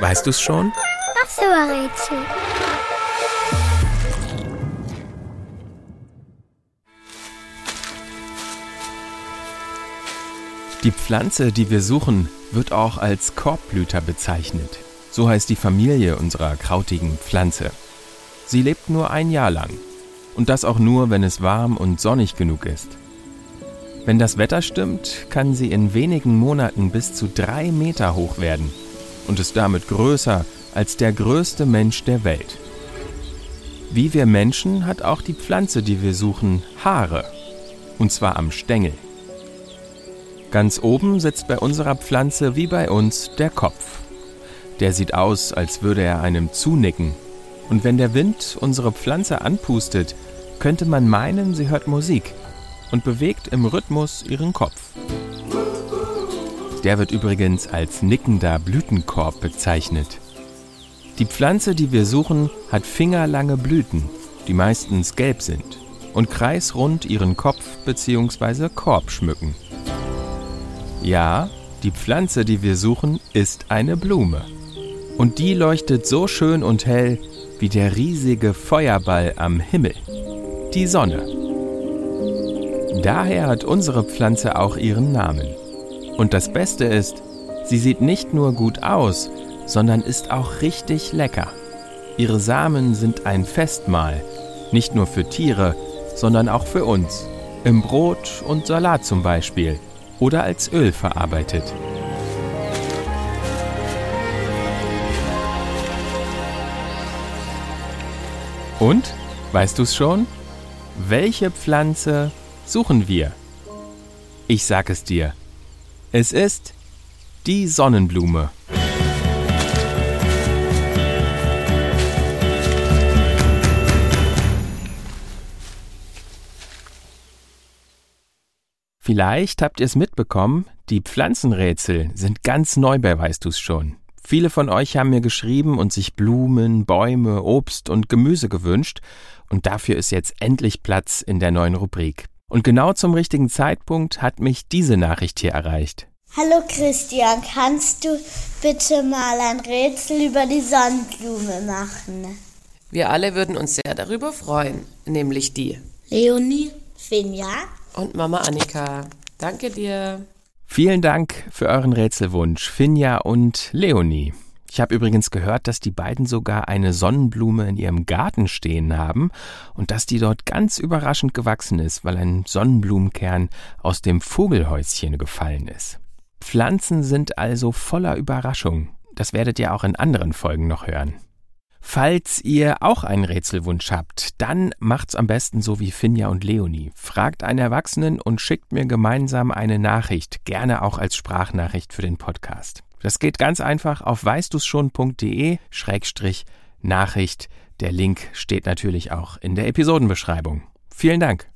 Weißt du's schon? Das Rätsel. Die Pflanze, die wir suchen, wird auch als Korbblüter bezeichnet. So heißt die Familie unserer krautigen Pflanze. Sie lebt nur ein Jahr lang. Und das auch nur, wenn es warm und sonnig genug ist. Wenn das Wetter stimmt, kann sie in wenigen Monaten bis zu drei Meter hoch werden und ist damit größer als der größte Mensch der Welt. Wie wir Menschen hat auch die Pflanze, die wir suchen, Haare. Und zwar am Stängel. Ganz oben sitzt bei unserer Pflanze wie bei uns der Kopf. Der sieht aus, als würde er einem zunicken. Und wenn der Wind unsere Pflanze anpustet, könnte man meinen, sie hört Musik und bewegt im Rhythmus ihren Kopf. Der wird übrigens als nickender Blütenkorb bezeichnet. Die Pflanze, die wir suchen, hat fingerlange Blüten, die meistens gelb sind und kreisrund ihren Kopf bzw. Korb schmücken. Ja, die Pflanze, die wir suchen, ist eine Blume. Und die leuchtet so schön und hell wie der riesige Feuerball am Himmel, die Sonne. Daher hat unsere Pflanze auch ihren Namen. Und das Beste ist, sie sieht nicht nur gut aus, sondern ist auch richtig lecker. Ihre Samen sind ein Festmahl, nicht nur für Tiere, sondern auch für uns. Im Brot und Salat zum Beispiel oder als Öl verarbeitet. Und, weißt du's schon? Welche Pflanze suchen wir? Ich sag es dir. Es ist die Sonnenblume. Vielleicht habt ihr es mitbekommen, die Pflanzenrätsel sind ganz neu bei Weißt du's schon. Viele von euch haben mir geschrieben und sich Blumen, Bäume, Obst und Gemüse gewünscht und dafür ist jetzt endlich Platz in der neuen Rubrik. Und genau zum richtigen Zeitpunkt hat mich diese Nachricht hier erreicht. Hallo Christian, kannst du bitte mal ein Rätsel über die Sonnenblume machen? Wir alle würden uns sehr darüber freuen, nämlich die. Leonie, Finja und Mama Annika. Danke dir. Vielen Dank für euren Rätselwunsch, Finja und Leonie. Ich habe übrigens gehört, dass die beiden sogar eine Sonnenblume in ihrem Garten stehen haben und dass die dort ganz überraschend gewachsen ist, weil ein Sonnenblumenkern aus dem Vogelhäuschen gefallen ist. Pflanzen sind also voller Überraschung. Das werdet ihr auch in anderen Folgen noch hören. Falls ihr auch einen Rätselwunsch habt, dann macht's am besten so wie Finja und Leonie. Fragt einen Erwachsenen und schickt mir gemeinsam eine Nachricht, gerne auch als Sprachnachricht für den Podcast. Das geht ganz einfach auf weißduschon.de Schrägstrich Nachricht. Der Link steht natürlich auch in der Episodenbeschreibung. Vielen Dank.